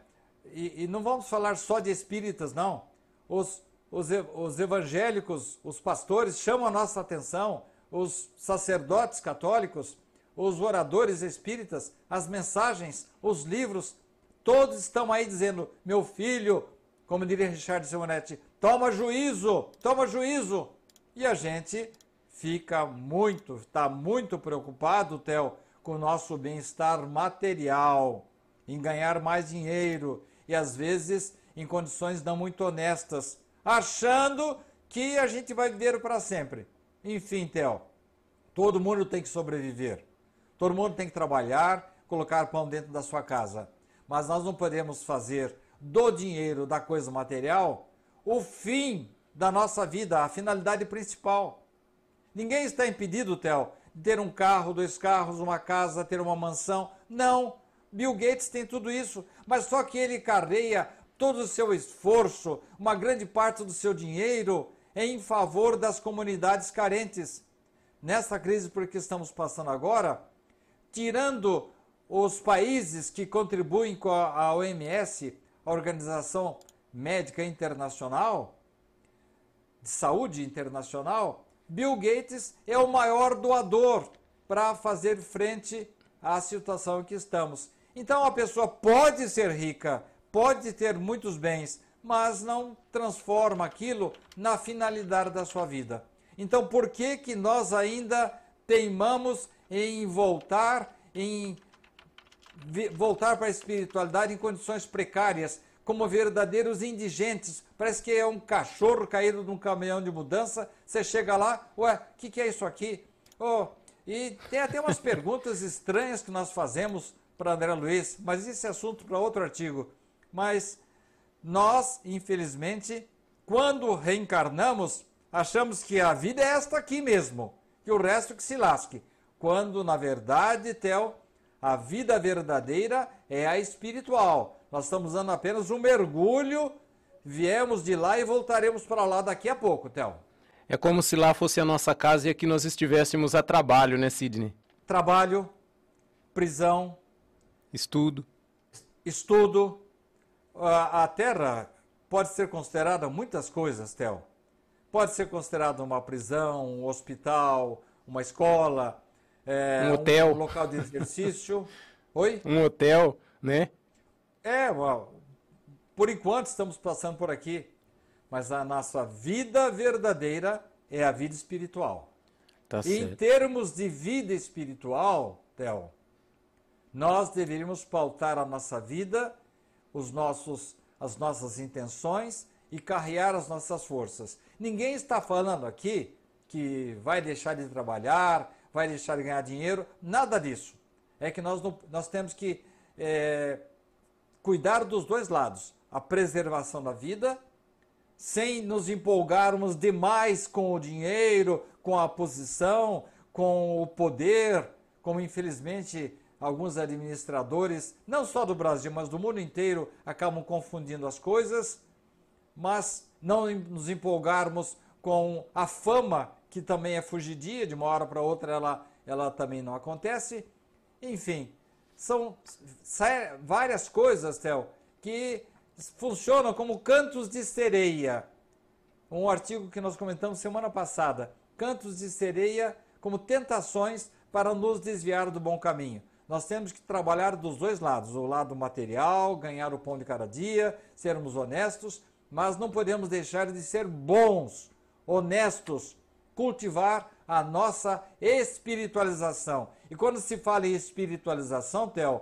e, e, não vamos falar só de espíritas, não. Os, os, os evangélicos, os pastores chamam a nossa atenção, os sacerdotes católicos, os oradores espíritas, as mensagens, os livros, todos estão aí dizendo: meu filho, como diria Richard Simonetti, toma juízo, toma juízo. E a gente fica muito, está muito preocupado, Theo, com o nosso bem-estar material, em ganhar mais dinheiro e às vezes em condições não muito honestas, achando que a gente vai viver para sempre. Enfim, Theo, todo mundo tem que sobreviver. Todo mundo tem que trabalhar, colocar pão dentro da sua casa. Mas nós não podemos fazer do dinheiro, da coisa material, o fim da nossa vida, a finalidade principal. Ninguém está impedido, Theo, ter um carro, dois carros, uma casa, ter uma mansão. Não. Bill Gates tem tudo isso, mas só que ele carreia todo o seu esforço, uma grande parte do seu dinheiro em favor das comunidades carentes. Nessa crise por que estamos passando agora, tirando os países que contribuem com a OMS, a Organização Médica Internacional, de Saúde Internacional, Bill Gates é o maior doador para fazer frente à situação em que estamos. Então a pessoa pode ser rica, pode ter muitos bens, mas não transforma aquilo na finalidade da sua vida. Então por que que nós ainda teimamos em voltar em voltar para a espiritualidade em condições precárias, como verdadeiros indigentes. Parece que é um cachorro caído num caminhão de mudança. Você chega lá, ué, o que, que é isso aqui? Oh, e tem até umas perguntas estranhas que nós fazemos para André Luiz, mas esse é assunto para outro artigo. Mas nós, infelizmente, quando reencarnamos, achamos que a vida é esta aqui mesmo, que o resto que se lasque. Quando, na verdade, Theo, a vida verdadeira é a espiritual. Nós estamos dando apenas um mergulho, viemos de lá e voltaremos para lá daqui a pouco, Théo. É como se lá fosse a nossa casa e aqui nós estivéssemos a trabalho, né, Sidney? Trabalho, prisão, estudo. Estudo. A, a Terra pode ser considerada muitas coisas, Théo. Pode ser considerada uma prisão, um hospital, uma escola, é, um hotel, um local de exercício. [laughs] Oi? Um hotel, né? É, por enquanto estamos passando por aqui, mas a nossa vida verdadeira é a vida espiritual. Tá e em termos de vida espiritual, Theo, nós deveríamos pautar a nossa vida, os nossos, as nossas intenções e carregar as nossas forças. Ninguém está falando aqui que vai deixar de trabalhar, vai deixar de ganhar dinheiro, nada disso. É que nós, não, nós temos que é, cuidar dos dois lados, a preservação da vida, sem nos empolgarmos demais com o dinheiro, com a posição, com o poder, como infelizmente alguns administradores, não só do Brasil, mas do mundo inteiro, acabam confundindo as coisas, mas não nos empolgarmos com a fama, que também é fugidia, de uma hora para outra ela, ela também não acontece. Enfim, são várias coisas, Theo, que funcionam como cantos de sereia. Um artigo que nós comentamos semana passada. Cantos de sereia como tentações para nos desviar do bom caminho. Nós temos que trabalhar dos dois lados, o lado material, ganhar o pão de cada dia, sermos honestos, mas não podemos deixar de ser bons, honestos, cultivar a nossa espiritualização. E quando se fala em espiritualização, Theo,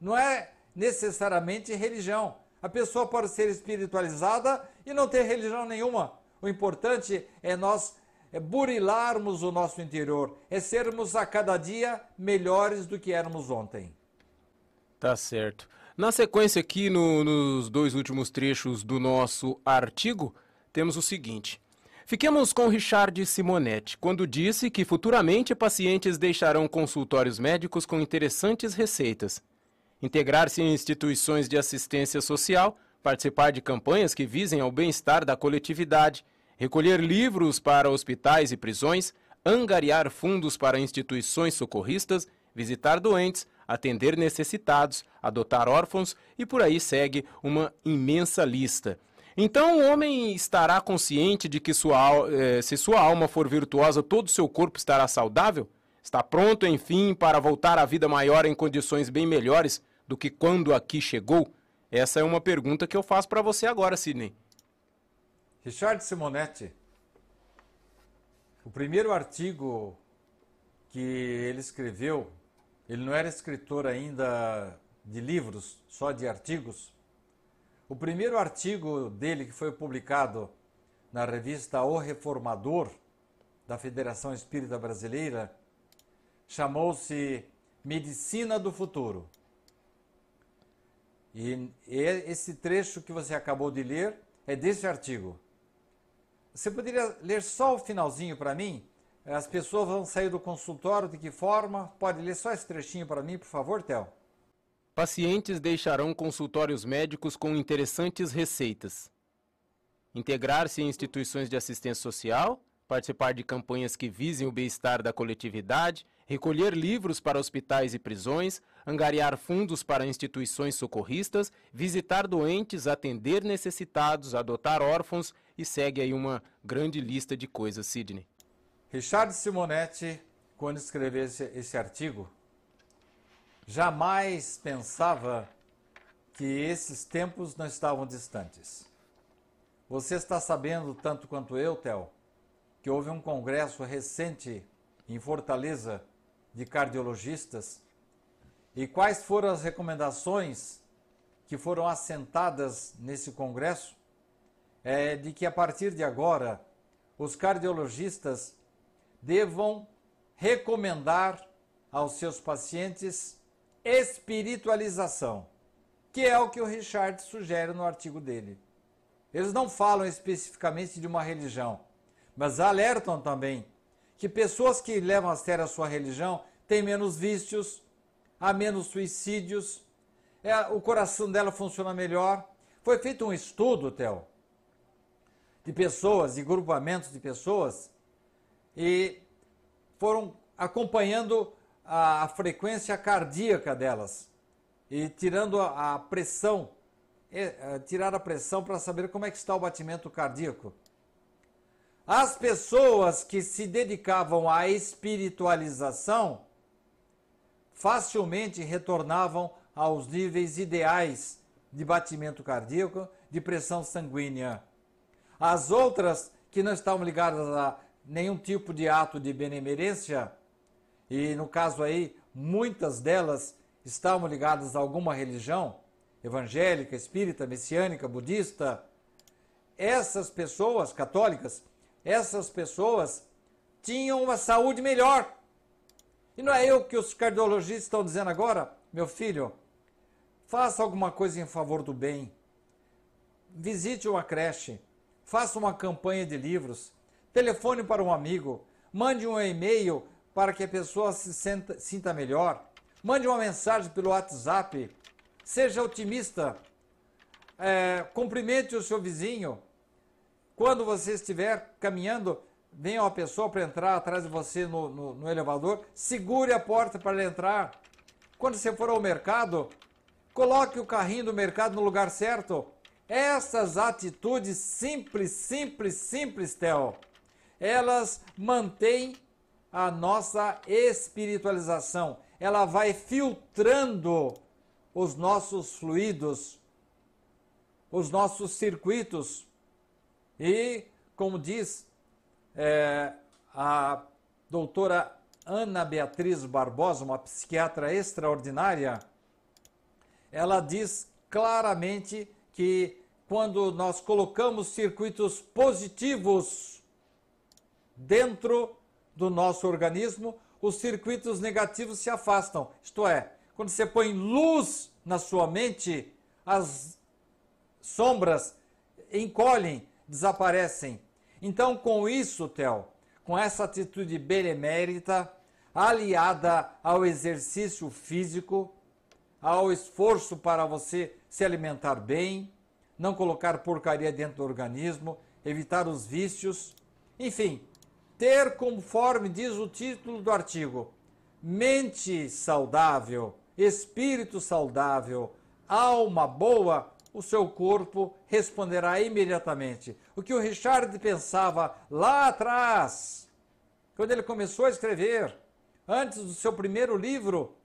não é necessariamente religião. A pessoa pode ser espiritualizada e não ter religião nenhuma. O importante é nós é burilarmos o nosso interior, é sermos a cada dia melhores do que éramos ontem. Tá certo. Na sequência aqui, no, nos dois últimos trechos do nosso artigo, temos o seguinte. Fiquemos com Richard Simonetti, quando disse que futuramente pacientes deixarão consultórios médicos com interessantes receitas. Integrar-se em instituições de assistência social, participar de campanhas que visem ao bem-estar da coletividade, recolher livros para hospitais e prisões, angariar fundos para instituições socorristas, visitar doentes, atender necessitados, adotar órfãos e por aí segue uma imensa lista. Então o homem estará consciente de que sua, eh, se sua alma for virtuosa, todo o seu corpo estará saudável? Está pronto, enfim, para voltar à vida maior em condições bem melhores do que quando aqui chegou? Essa é uma pergunta que eu faço para você agora, Sidney. Richard Simonetti, o primeiro artigo que ele escreveu, ele não era escritor ainda de livros, só de artigos. O primeiro artigo dele que foi publicado na revista O Reformador da Federação Espírita Brasileira chamou-se Medicina do Futuro. E esse trecho que você acabou de ler é desse artigo. Você poderia ler só o finalzinho para mim? As pessoas vão sair do consultório, de que forma? Pode ler só esse trechinho para mim, por favor, Theo? Pacientes deixarão consultórios médicos com interessantes receitas. Integrar-se em instituições de assistência social, participar de campanhas que visem o bem-estar da coletividade, recolher livros para hospitais e prisões, angariar fundos para instituições socorristas, visitar doentes, atender necessitados, adotar órfãos e segue aí uma grande lista de coisas, Sidney. Richard Simonetti, quando escreveu esse, esse artigo, jamais pensava que esses tempos não estavam distantes. Você está sabendo, tanto quanto eu, Theo, que houve um congresso recente em Fortaleza de cardiologistas e quais foram as recomendações que foram assentadas nesse congresso? É de que a partir de agora os cardiologistas devam recomendar aos seus pacientes espiritualização, que é o que o Richard sugere no artigo dele. Eles não falam especificamente de uma religião, mas alertam também que pessoas que levam a sério a sua religião têm menos vícios, há menos suicídios, é, o coração dela funciona melhor. Foi feito um estudo, Theo, de pessoas, de grupamentos de pessoas, e foram acompanhando a, frequência cardíaca delas e tirando a, pressão, é, tirar a pressão para saber como é que está o batimento cardíaco. As pessoas que se dedicavam à espiritualização facilmente retornavam aos níveis ideais de batimento cardíaco, de pressão sanguínea. As outras que não estavam ligadas a nenhum tipo de ato de benemerência, e no caso aí, muitas delas estavam ligadas a alguma religião, evangélica, espírita, messiânica, budista, essas pessoas católicas essas pessoas tinham uma saúde melhor. E não é eu que os cardiologistas estão dizendo agora, meu filho, faça alguma coisa em favor do bem. Visite uma creche, faça uma campanha de livros, telefone para um amigo, mande um e-mail para que a pessoa se sinta, sinta melhor, mande uma mensagem pelo WhatsApp, seja otimista, é, cumprimente o seu vizinho, quando você estiver caminhando, venha uma pessoa para entrar atrás de você no, no, no elevador, segure a porta para entrar. Quando você for ao mercado, coloque o carrinho do mercado no lugar certo. Essas atitudes simples, simples, simples, Theo, elas mantêm a nossa espiritualização. Ela vai filtrando os nossos fluidos, os nossos circuitos e, como diz é, a doutora Ana Beatriz Barbosa, uma psiquiatra extraordinária, ela diz claramente que quando nós colocamos circuitos positivos dentro do nosso organismo, os circuitos negativos se afastam. Isto é, quando você põe luz na sua mente, as sombras encolhem, desaparecem. Então, com isso, Theo, com essa atitude benemérita, aliada ao exercício físico, ao esforço para você se alimentar bem, não colocar porcaria dentro do organismo, evitar os vícios, enfim, ter conforme diz o título do artigo, mente saudável, espírito saudável, alma boa, o seu corpo responderá imediatamente. O que o Richard pensava lá atrás, quando ele começou a escrever, antes do seu primeiro livro,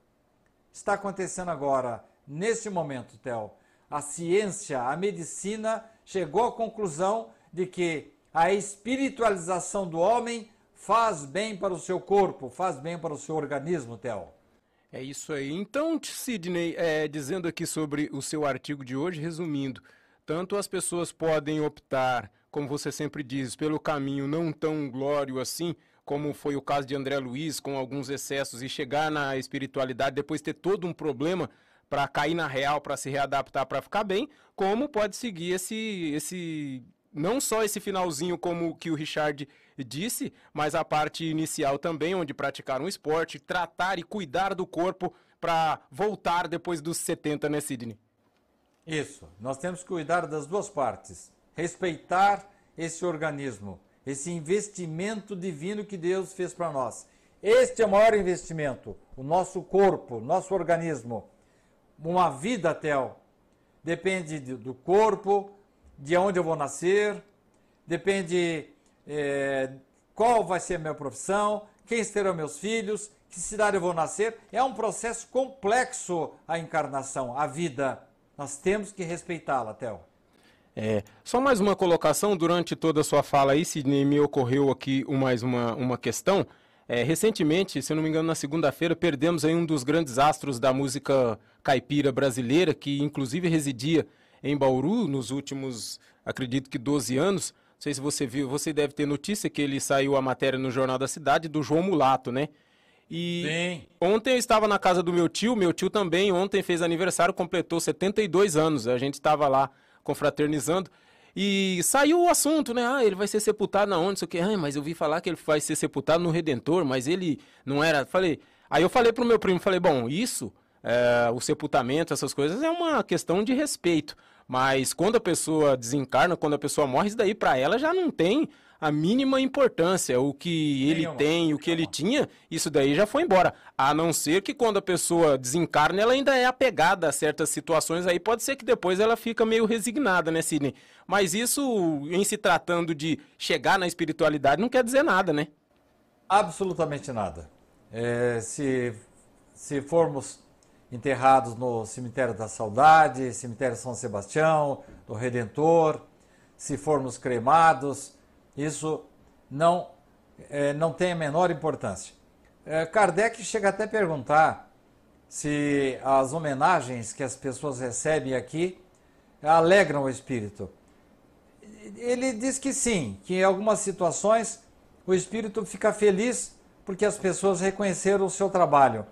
está acontecendo agora, nesse momento, Theo. A ciência, a medicina chegou à conclusão de que a espiritualização do homem faz bem para o seu corpo, faz bem para o seu organismo, Theo. É isso aí. Então, Sidney, é, dizendo aqui sobre o seu artigo de hoje, resumindo, tanto as pessoas podem optar, como você sempre diz, pelo caminho não tão glório assim, como foi o caso de André Luiz, com alguns excessos, e chegar na espiritualidade, depois ter todo um problema para cair na real, para se readaptar, para ficar bem, como pode seguir esse, esse não só esse finalzinho como que o Richard disse, mas a parte inicial também, onde praticar um esporte, tratar e cuidar do corpo para voltar depois dos 70, né, Sidney? Isso. Nós temos que cuidar das duas partes. Respeitar esse organismo, esse investimento divino que Deus fez para nós. Este é o maior investimento, o nosso corpo, nosso organismo. Uma vida, Theo, depende do corpo, de onde eu vou nascer, depende é, qual vai ser a minha profissão, quem serão meus filhos, que cidade eu vou nascer. É um processo complexo a encarnação, a vida. Nós temos que respeitá-la, Theo. É, só mais uma colocação, durante toda a sua fala aí, Sidney, me ocorreu aqui mais uma, uma questão. É, recentemente, se não me engano, na segunda-feira, perdemos aí um dos grandes astros da música caipira brasileira, que inclusive residia em Bauru nos últimos, acredito que 12 anos. Não sei se você viu, você deve ter notícia que ele saiu a matéria no Jornal da Cidade do João Mulato, né? E Sim. ontem eu estava na casa do meu tio, meu tio também ontem fez aniversário, completou 72 anos. A gente estava lá confraternizando e saiu o assunto, né? Ah, ele vai ser sepultado na onde? Não sei o que. Ah, mas eu vi falar que ele vai ser sepultado no Redentor, mas ele não era. Falei. Aí eu falei pro meu primo, falei, bom, isso é, o sepultamento, essas coisas, é uma questão de respeito. Mas quando a pessoa desencarna, quando a pessoa morre, isso daí para ela já não tem a mínima importância. O que ele Nenhuma. tem, o que ele tinha, isso daí já foi embora. A não ser que quando a pessoa desencarna, ela ainda é apegada a certas situações, aí pode ser que depois ela fica meio resignada, né, Sidney? Mas isso, em se tratando de chegar na espiritualidade, não quer dizer nada, né? Absolutamente nada. É, se, se formos enterrados no cemitério da Saudade, cemitério São Sebastião, do Redentor, se formos cremados, isso não, é, não tem a menor importância. É, Kardec chega até a perguntar se as homenagens que as pessoas recebem aqui alegram o espírito. Ele diz que sim, que em algumas situações o espírito fica feliz porque as pessoas reconheceram o seu trabalho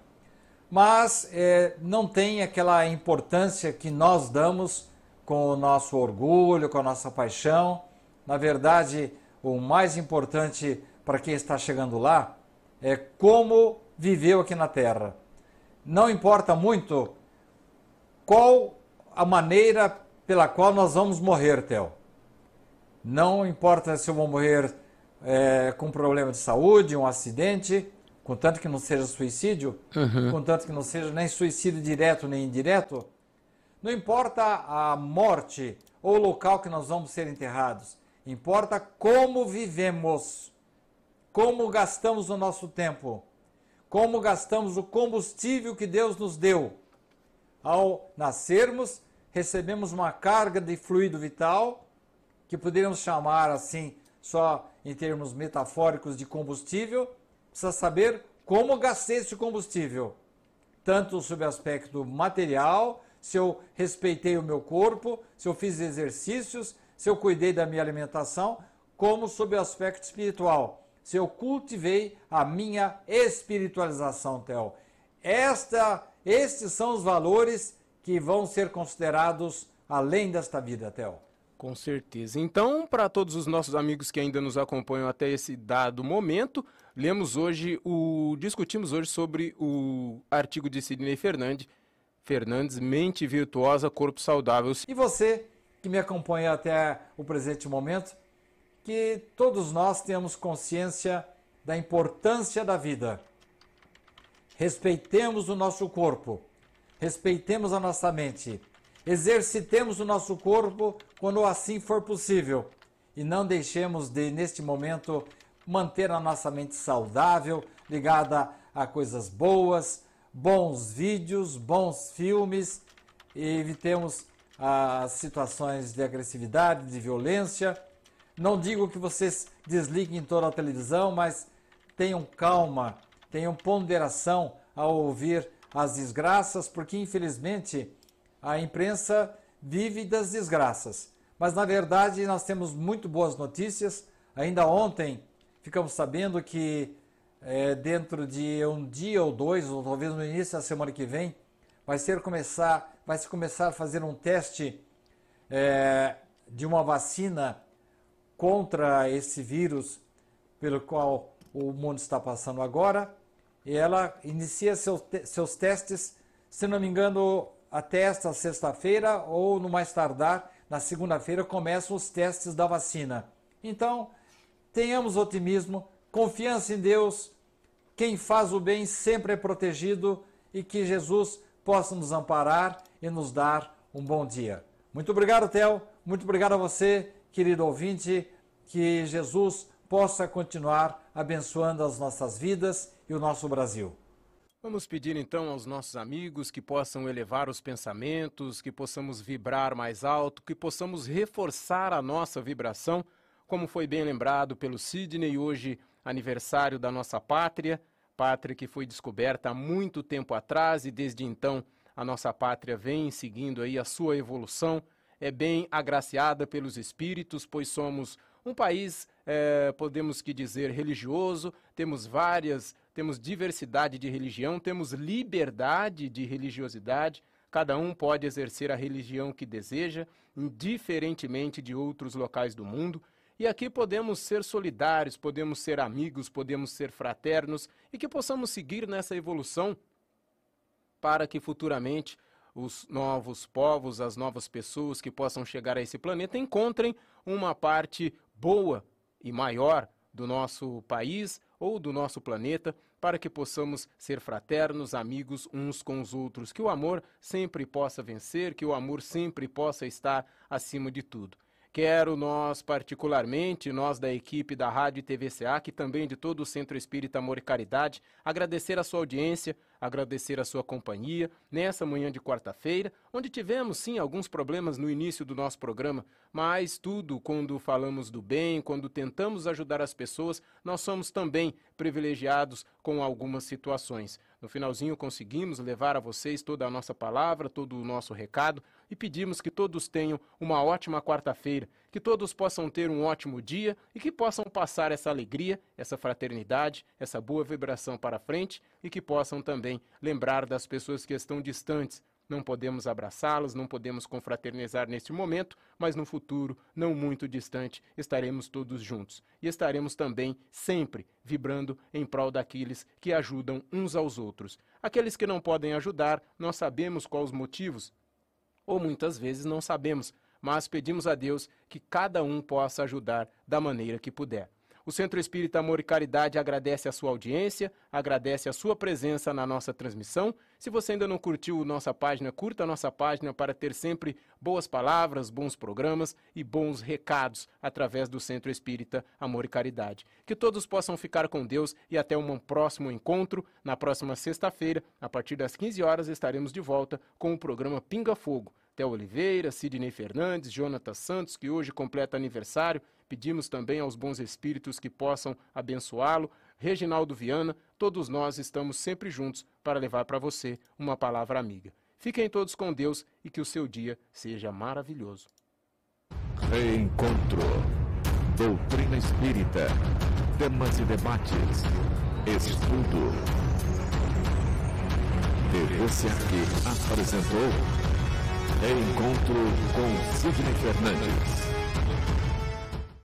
mas é, não tem aquela importância que nós damos com o nosso orgulho, com a nossa paixão. Na verdade, o mais importante para quem está chegando lá é como viveu aqui na Terra. Não importa muito qual a maneira pela qual nós vamos morrer, Theo. Não importa se eu vou morrer é, com problema de saúde, um acidente, contanto que não seja suicídio, uhum. contanto que não seja nem suicídio direto nem indireto, não importa a morte ou o local que nós vamos ser enterrados, importa como vivemos, como gastamos o nosso tempo, como gastamos o combustível que Deus nos deu. Ao nascermos, recebemos uma carga de fluido vital, que poderíamos chamar assim, só em termos metafóricos, de combustível precisa saber como gastei esse combustível, tanto sob o aspecto material, se eu respeitei o meu corpo, se eu fiz exercícios, se eu cuidei da minha alimentação, como sob o aspecto espiritual, se eu cultivei a minha espiritualização, Theo. Esta estes são os valores que vão ser considerados além desta vida, Theo. Com certeza. Então, para todos os nossos amigos que ainda nos acompanham até esse dado momento, lemos hoje o discutimos hoje sobre o artigo de Sidney Fernandes, Fernandes, Mente Virtuosa, Corpo Saudável. E você que me acompanha até o presente momento, que todos nós tenhamos consciência da importância da vida. Respeitemos o nosso corpo, respeitemos a nossa mente Exercitemos o nosso corpo quando assim for possível e não deixemos de, neste momento, manter a nossa mente saudável, ligada a coisas boas, bons vídeos, bons filmes evitemos as situações de agressividade, de violência. Não digo que vocês desliguem toda a televisão, mas tenham calma, tenham ponderação ao ouvir as desgraças, porque infelizmente a imprensa vive das desgraças. Mas na verdade nós temos muito boas notícias. Ainda ontem ficamos sabendo que é, dentro de um dia ou dois, ou talvez no início da semana que vem, vai ser começar, vai se começar a fazer um teste é, de uma vacina contra esse vírus pelo qual o mundo está passando agora. E ela inicia seu, seus testes, se não me engano, até esta sexta-feira ou no mais tardar, na segunda-feira, começam os testes da vacina. Então, tenhamos otimismo, confiança em Deus. Quem faz o bem sempre é protegido e que Jesus possa nos amparar e nos dar um bom dia. Muito obrigado, Theo. Muito obrigado a você, querido ouvinte. Que Jesus possa continuar abençoando as nossas vidas e o nosso Brasil. Vamos pedir então aos nossos amigos que possam elevar os pensamentos, que possamos vibrar mais alto, que possamos reforçar a nossa vibração, como foi bem lembrado pelo Sidney, hoje aniversário da nossa pátria, pátria que foi descoberta há muito tempo atrás e desde então a nossa pátria vem seguindo aí a sua evolução, é bem agraciada pelos espíritos, pois somos um país, é, podemos que dizer, religioso, temos várias temos diversidade de religião, temos liberdade de religiosidade, cada um pode exercer a religião que deseja, indiferentemente de outros locais do mundo. E aqui podemos ser solidários, podemos ser amigos, podemos ser fraternos e que possamos seguir nessa evolução para que futuramente os novos povos, as novas pessoas que possam chegar a esse planeta encontrem uma parte boa e maior do nosso país ou do nosso planeta, para que possamos ser fraternos, amigos uns com os outros, que o amor sempre possa vencer, que o amor sempre possa estar acima de tudo. Quero nós, particularmente, nós da equipe da Rádio e TVCA, que também de todo o Centro Espírita Amor e Caridade, agradecer a sua audiência, agradecer a sua companhia nessa manhã de quarta-feira, onde tivemos sim alguns problemas no início do nosso programa, mas tudo quando falamos do bem, quando tentamos ajudar as pessoas, nós somos também privilegiados com algumas situações. No finalzinho conseguimos levar a vocês toda a nossa palavra, todo o nosso recado e pedimos que todos tenham uma ótima quarta-feira, que todos possam ter um ótimo dia e que possam passar essa alegria, essa fraternidade, essa boa vibração para frente e que possam também lembrar das pessoas que estão distantes, não podemos abraçá-los, não podemos confraternizar neste momento, mas no futuro, não muito distante, estaremos todos juntos. E estaremos também sempre vibrando em prol daqueles que ajudam uns aos outros. Aqueles que não podem ajudar, nós sabemos quais os motivos, ou muitas vezes não sabemos, mas pedimos a Deus que cada um possa ajudar da maneira que puder. O Centro Espírita Amor e Caridade agradece a sua audiência, agradece a sua presença na nossa transmissão. Se você ainda não curtiu nossa página, curta a nossa página para ter sempre boas palavras, bons programas e bons recados através do Centro Espírita Amor e Caridade. Que todos possam ficar com Deus e até um próximo encontro. Na próxima sexta-feira, a partir das 15 horas, estaremos de volta com o programa Pinga Fogo. Theo Oliveira, Sidney Fernandes, Jonatas Santos, que hoje completa aniversário, Pedimos também aos bons espíritos que possam abençoá-lo. Reginaldo Viana, todos nós estamos sempre juntos para levar para você uma palavra amiga. Fiquem todos com Deus e que o seu dia seja maravilhoso. Reencontro. Doutrina Espírita. Temas e debates. Estudo TV SEAC apresentou Encontro com Sidney Fernandes.